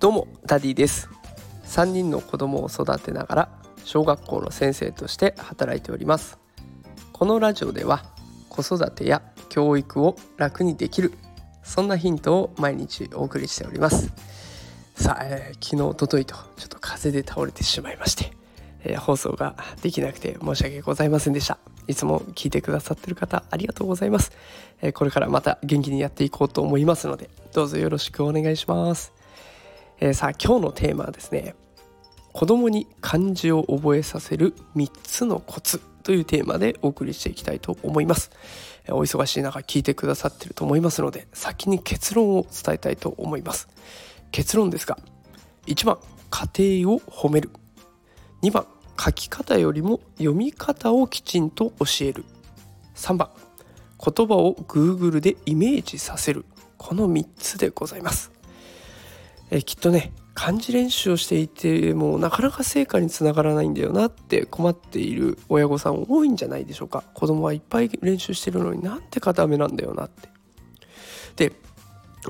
どうもダディです。3人の子供を育てながら小学校の先生として働いております。このラジオでは子育てや教育を楽にできるそんなヒントを毎日お送りしております。さあ、えー、昨日おとといとちょっと風邪で倒れてしまいまして、えー、放送ができなくて申し訳ございませんでした。いつも聞いてくださってる方ありがとうございます、えー、これからまた元気にやっていこうと思いますのでどうぞよろしくお願いします。えー、さあ今日のテーマはですね子供に漢字を覚えさせる3つのコツというテーマでお送りしていきたいと思います。お忙しい中聞いてくださってると思いますので先に結論を伝えたいと思います。結論ですが1番家庭を褒める。2番書き方よりも読み方をきちんと教える。3番言葉を Google でイメージさせる。この3つでございます。えきっとね漢字練習をしていてもなかなか成果につながらないんだよなって困っている親御さん多いんじゃないでしょうか。子供はいっぱい練習してるのになんて固めなんだよなって。で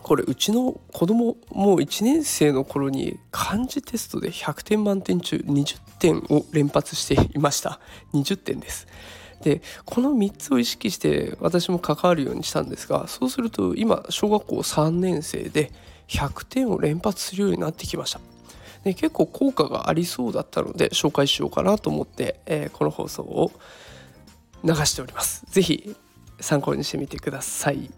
これうちの子供もう1年生の頃に漢字テストで100点満点中20点を連発していました。20点です。でこの3つを意識して私も関わるようにしたんですがそうすると今小学校3年生で100点を連発するようになってきました。で結構効果がありそうだったので紹介しようかなと思って、えー、この放送を流しております。是非参考にしてみてください。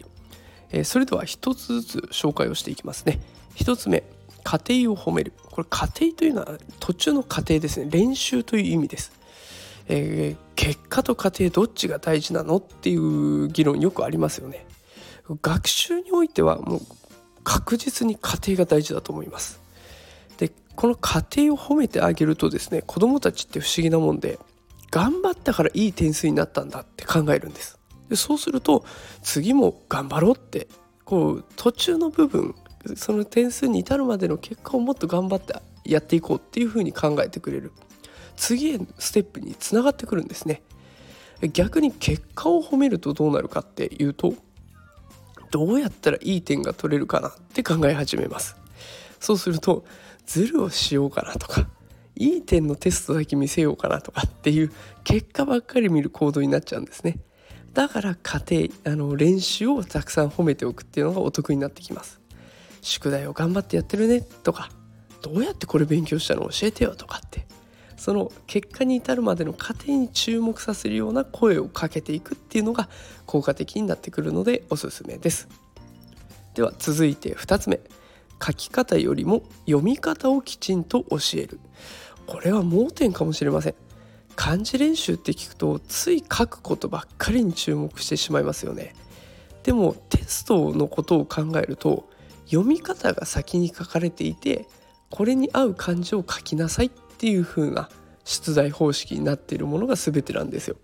えー、それでは一つずつ紹介をしていきますね。一つ目家庭を褒めるこれ家庭というのは途中の過程ですね練習という意味です、えー、結果と家庭どっちが大事なのっていう議論よくありますよね学習においてはもう確実に家庭が大事だと思います。でこの家庭を褒めてあげるとですね子どもたちって不思議なもんで頑張ったからいい点数になったんだって考えるんです。でそうすると次も頑張ろうってこう途中の部分その点数に至るまでの結果をもっと頑張ってやっていこうっていうふうに考えてくれる次へのステップにつながってくるんですね。逆に結果を褒めるとどうなるかっていうとどうやったらいい点が取れるかなって考え始めます。そうするとズルをしようかなとかいい点のテストだけ見せようかなとかっていう結果ばっかり見る行動になっちゃうんですね。だから家庭あの練習をたくさん褒めておくっていうのがお得になってきます。宿題を頑張ってやってるねとかどうやってこれ勉強したの教えてよとかってその結果に至るまでの過程に注目させるような声をかけていくっていうのが効果的になってくるのでおすすめです。では続いて2つ目。書き方よりも読み方をきちんと教える。これは盲点かもしれません。漢字練習って聞くとつい書くことばっかりに注目してしまいますよね。でもテストのことを考えると読み方が先に書かれていてこれに合う漢字を書きなさいっっていう風な出題方式になっているものが全てなんですよ。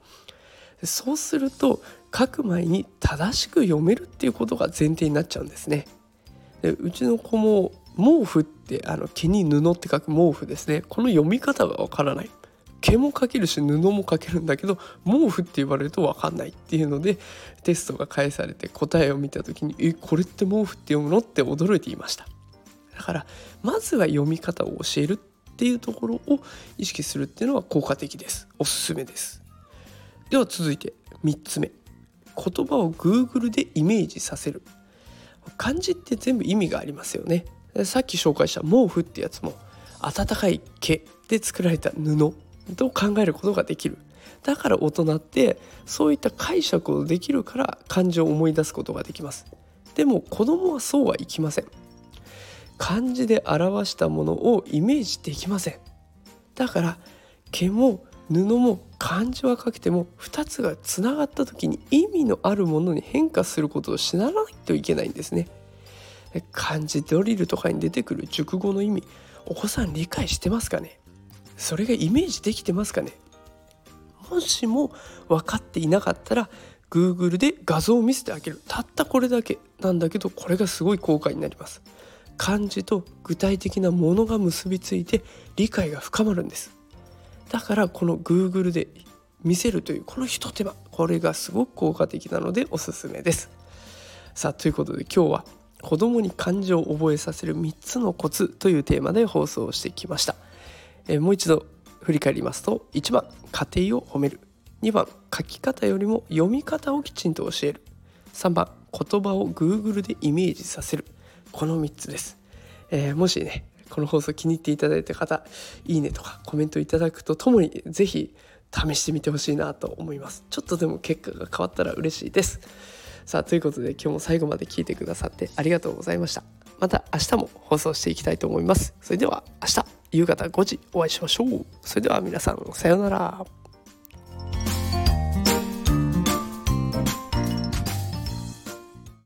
そうすると書く前に正しく読めるっていうことが前提になっちゃうんですね。でうちの子も毛布ってあの毛に布って書く毛布ですねこの読み方がわからない毛も書けるし布も書けるんだけど毛布って言われると分かんないっていうのでテストが返されて答えを見た時に「えこれって毛布って読むの?」って驚いていましただからまずは読み方を教えるっっていうところを意識するっていうのは効果的です。おすすめです。では続いて3つ目。言葉を Google でイメージさせる。漢字って全部意味がありますよね。さっき紹介した毛布ってやつも暖かい毛で作られた布と考えることができる。だから大人ってそういった解釈をできるから漢字を思い出すことができます。でも子供はそうはいきません。漢字で表したものをイメージできません。だから毛も布も漢字は書けても2つがつながった時に意味のあるものに変化することを知らないといけないんですね。漢字ドリルとかに出てくる熟語の意味お子さん理解してますかね？それがイメージできてますかね？もしも分かっていなかったら Google で画像を見せてあげる。たったこれだけなんだけどこれがすごい効果になります。漢字と具体的なものが結びついて理解が深まるんです。だからこの Google で見せるというこのひと手間これがすごく効果的なのでおすすめです。さあということで今日は子供に漢字を覚えさせる3つのコツというテーマで放送してきました、え、もう一度振り返りますと1番家庭を褒める。2番書き方よりも読み方をきちんと教える。3番言葉を Google でイメージさせる。この3つです、えー、もしねこの放送気に入っていただいた方いいねとかコメントいただくとともに是非試してみてほしいなと思います。ちょっとでも結果が変わったら嬉しいです。さあということで今日も最後まで聞いてくださってありがとうございました。また明日も放送していきたいと思います。それでは明日夕方5時お会いしましょう。それでは皆さんさようなら。